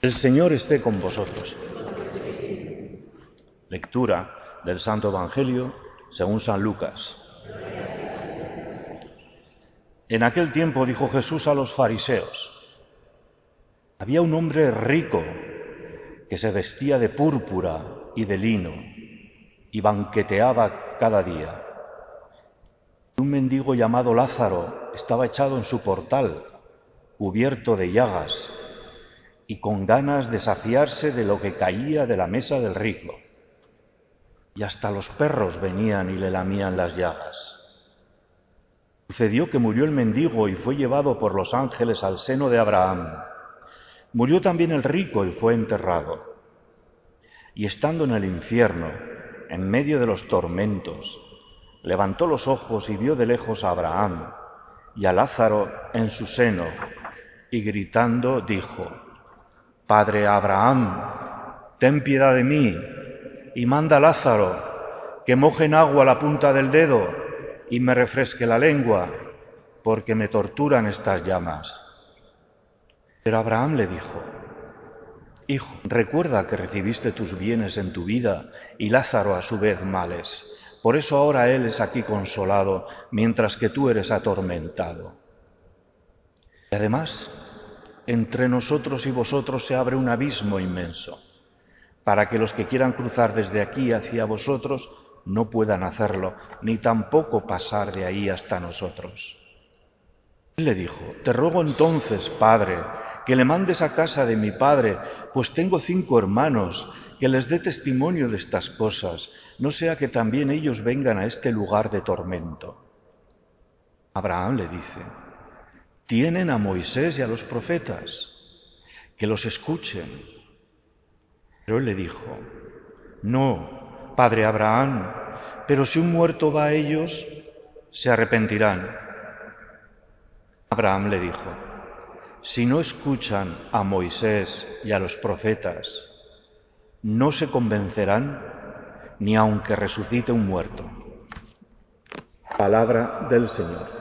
El Señor esté con vosotros. Lectura del Santo Evangelio según San Lucas. En aquel tiempo dijo Jesús a los fariseos, había un hombre rico que se vestía de púrpura y de lino y banqueteaba cada día. Un mendigo llamado Lázaro estaba echado en su portal, cubierto de llagas y con ganas de saciarse de lo que caía de la mesa del rico. Y hasta los perros venían y le lamían las llagas. Sucedió que murió el mendigo y fue llevado por los ángeles al seno de Abraham. Murió también el rico y fue enterrado. Y estando en el infierno, en medio de los tormentos, levantó los ojos y vio de lejos a Abraham y a Lázaro en su seno, y gritando dijo, Padre Abraham, ten piedad de mí y manda a Lázaro que moje en agua la punta del dedo y me refresque la lengua, porque me torturan estas llamas. Pero Abraham le dijo, Hijo, recuerda que recibiste tus bienes en tu vida y Lázaro a su vez males. Por eso ahora él es aquí consolado, mientras que tú eres atormentado. Y además, entre nosotros y vosotros se abre un abismo inmenso, para que los que quieran cruzar desde aquí hacia vosotros no puedan hacerlo, ni tampoco pasar de ahí hasta nosotros. Él le dijo, te ruego entonces, Padre, que le mandes a casa de mi Padre, pues tengo cinco hermanos, que les dé testimonio de estas cosas, no sea que también ellos vengan a este lugar de tormento. Abraham le dice, tienen a Moisés y a los profetas, que los escuchen. Pero él le dijo, no, padre Abraham, pero si un muerto va a ellos, se arrepentirán. Abraham le dijo, si no escuchan a Moisés y a los profetas, no se convencerán ni aunque resucite un muerto. Palabra del Señor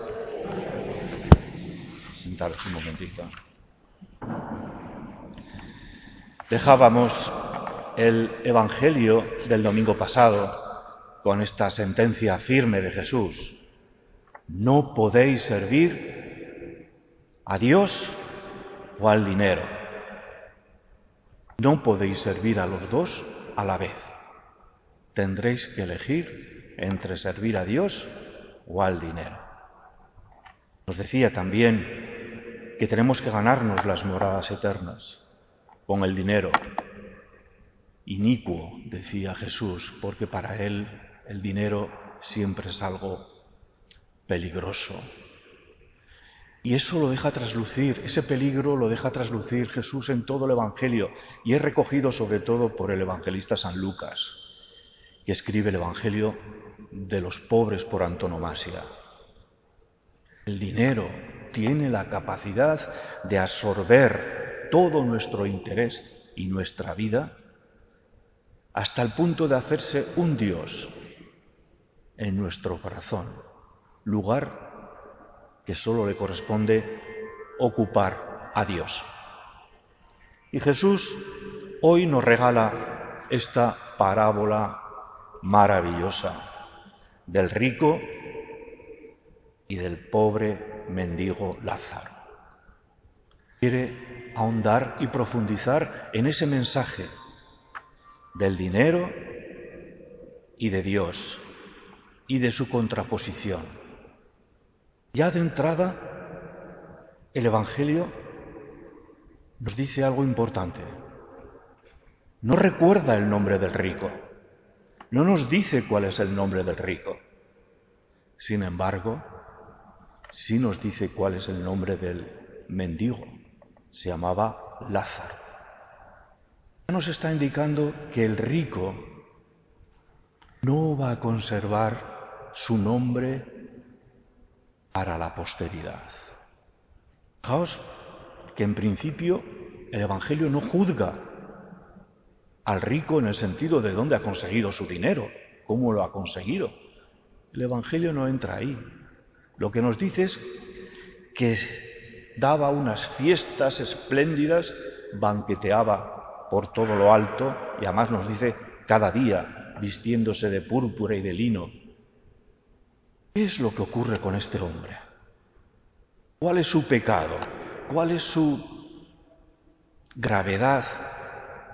un momentito. Dejábamos el Evangelio del domingo pasado con esta sentencia firme de Jesús. No podéis servir a Dios o al dinero. No podéis servir a los dos a la vez. Tendréis que elegir entre servir a Dios o al dinero. Nos decía también que tenemos que ganarnos las moradas eternas con el dinero. Inicuo, decía Jesús, porque para él el dinero siempre es algo peligroso. Y eso lo deja traslucir, ese peligro lo deja traslucir Jesús en todo el Evangelio y es recogido sobre todo por el evangelista San Lucas, que escribe el Evangelio de los pobres por antonomasia. El dinero, tiene la capacidad de absorber todo nuestro interés y nuestra vida hasta el punto de hacerse un Dios en nuestro corazón, lugar que solo le corresponde ocupar a Dios. Y Jesús hoy nos regala esta parábola maravillosa del rico y del pobre mendigo Lázaro. Quiere ahondar y profundizar en ese mensaje del dinero y de Dios y de su contraposición. Ya de entrada, el Evangelio nos dice algo importante. No recuerda el nombre del rico, no nos dice cuál es el nombre del rico. Sin embargo, sí nos dice cuál es el nombre del mendigo. Se llamaba Lázaro. Nos está indicando que el rico no va a conservar su nombre para la posteridad. Fijaos que en principio el Evangelio no juzga al rico en el sentido de dónde ha conseguido su dinero, cómo lo ha conseguido. El Evangelio no entra ahí. Lo que nos dice es que daba unas fiestas espléndidas banqueteaba por todo lo alto y además nos dice cada día vistiéndose de púrpura y de lino. ¿Qué es lo que ocurre con este hombre? ¿Cuál es su pecado? ¿Cuál es su gravedad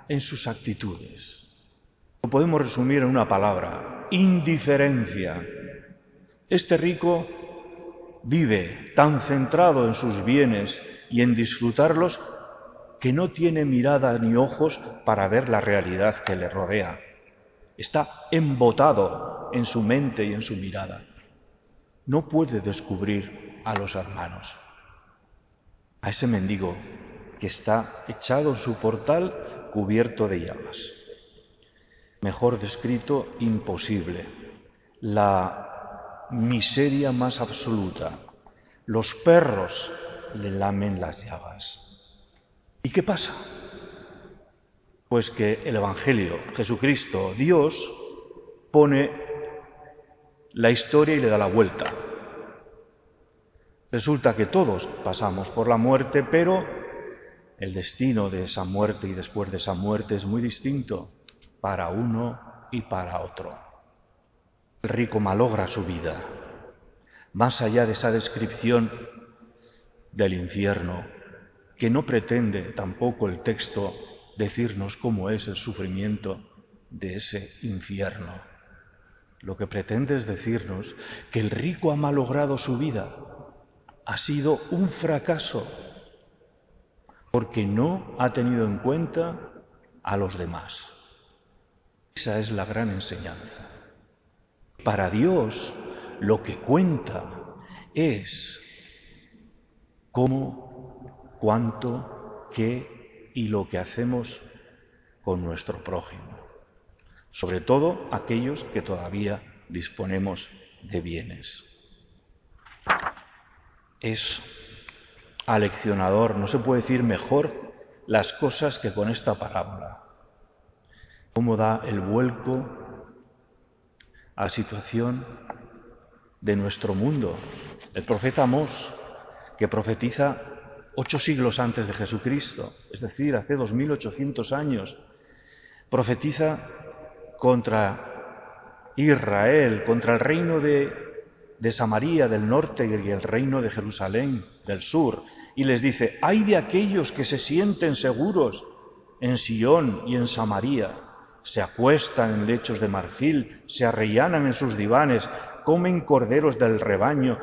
en sus actitudes? Lo podemos resumir en una palabra, indiferencia. Este rico vive tan centrado en sus bienes y en disfrutarlos que no tiene mirada ni ojos para ver la realidad que le rodea. Está embotado en su mente y en su mirada. No puede descubrir a los hermanos. A ese mendigo que está echado en su portal cubierto de llagas. Mejor descrito, imposible. La miseria más absoluta. Los perros le lamen las llagas. ¿Y qué pasa? Pues que el Evangelio, Jesucristo, Dios, pone la historia y le da la vuelta. Resulta que todos pasamos por la muerte, pero el destino de esa muerte y después de esa muerte es muy distinto para uno y para otro. El rico malogra su vida. Más allá de esa descripción del infierno, que no pretende tampoco el texto decirnos cómo es el sufrimiento de ese infierno. Lo que pretende es decirnos que el rico ha malogrado su vida, ha sido un fracaso, porque no ha tenido en cuenta a los demás. Esa es la gran enseñanza. Para Dios lo que cuenta es cómo cuánto, qué y lo que hacemos con nuestro prójimo, sobre todo aquellos que todavía disponemos de bienes. Es aleccionador, no se puede decir mejor las cosas que con esta parábola. Cómo da el vuelco a situación de nuestro mundo. El profeta Amós, que profetiza ocho siglos antes de Jesucristo, es decir, hace 2800 años, profetiza contra Israel, contra el reino de, de Samaria del norte y el reino de Jerusalén del sur, y les dice, hay de aquellos que se sienten seguros en Sion y en Samaria, se acuestan en lechos de marfil, se arrellanan en sus divanes, comen corderos del rebaño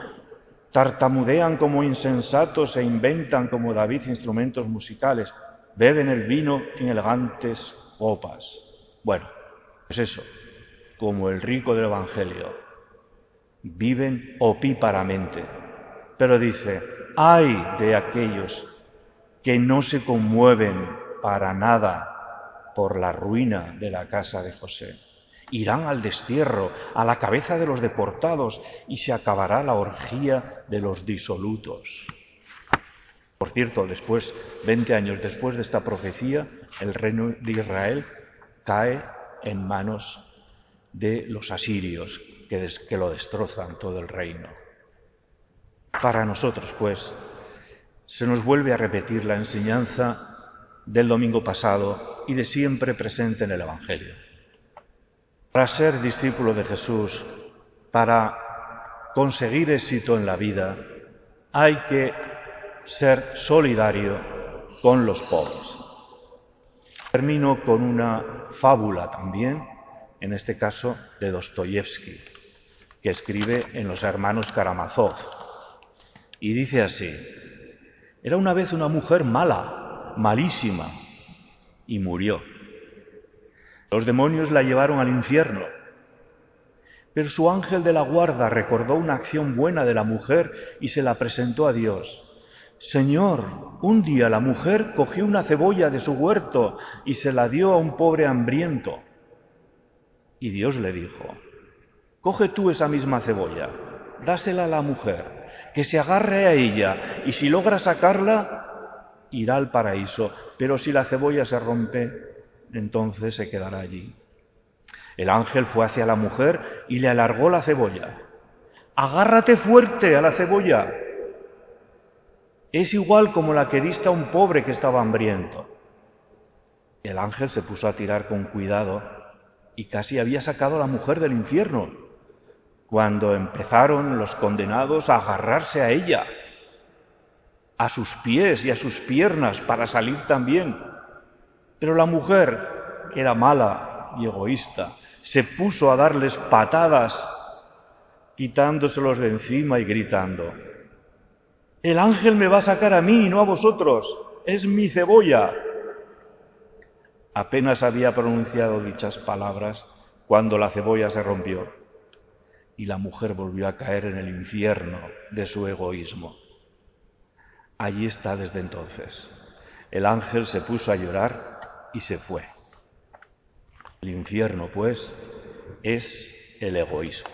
tartamudean como insensatos e inventan como David instrumentos musicales, beben el vino en elegantes copas. Bueno, es eso, como el rico del Evangelio, viven opíparamente. Pero dice, ay de aquellos que no se conmueven para nada por la ruina de la casa de José irán al destierro, a la cabeza de los deportados, y se acabará la orgía de los disolutos. Por cierto, después, 20 años después de esta profecía, el reino de Israel cae en manos de los asirios, que, que lo destrozan todo el reino. Para nosotros, pues, se nos vuelve a repetir la enseñanza del domingo pasado y de siempre presente en el Evangelio. Para ser discípulo de Jesús, para conseguir éxito en la vida, hay que ser solidario con los pobres. Termino con una fábula también, en este caso de Dostoyevsky, que escribe en Los Hermanos Karamazov. Y dice así, era una vez una mujer mala, malísima, y murió. Los demonios la llevaron al infierno. Pero su ángel de la guarda recordó una acción buena de la mujer y se la presentó a Dios. Señor, un día la mujer cogió una cebolla de su huerto y se la dio a un pobre hambriento. Y Dios le dijo, coge tú esa misma cebolla, dásela a la mujer, que se agarre a ella, y si logra sacarla, irá al paraíso, pero si la cebolla se rompe, entonces se quedará allí. El ángel fue hacia la mujer y le alargó la cebolla. Agárrate fuerte a la cebolla. Es igual como la que diste a un pobre que estaba hambriento. El ángel se puso a tirar con cuidado y casi había sacado a la mujer del infierno, cuando empezaron los condenados a agarrarse a ella, a sus pies y a sus piernas para salir también. Pero la mujer, que era mala y egoísta, se puso a darles patadas, quitándoselos de encima y gritando, el ángel me va a sacar a mí, no a vosotros, es mi cebolla. Apenas había pronunciado dichas palabras cuando la cebolla se rompió y la mujer volvió a caer en el infierno de su egoísmo. Allí está desde entonces. El ángel se puso a llorar y se fue. El infierno, pues, es el egoísmo.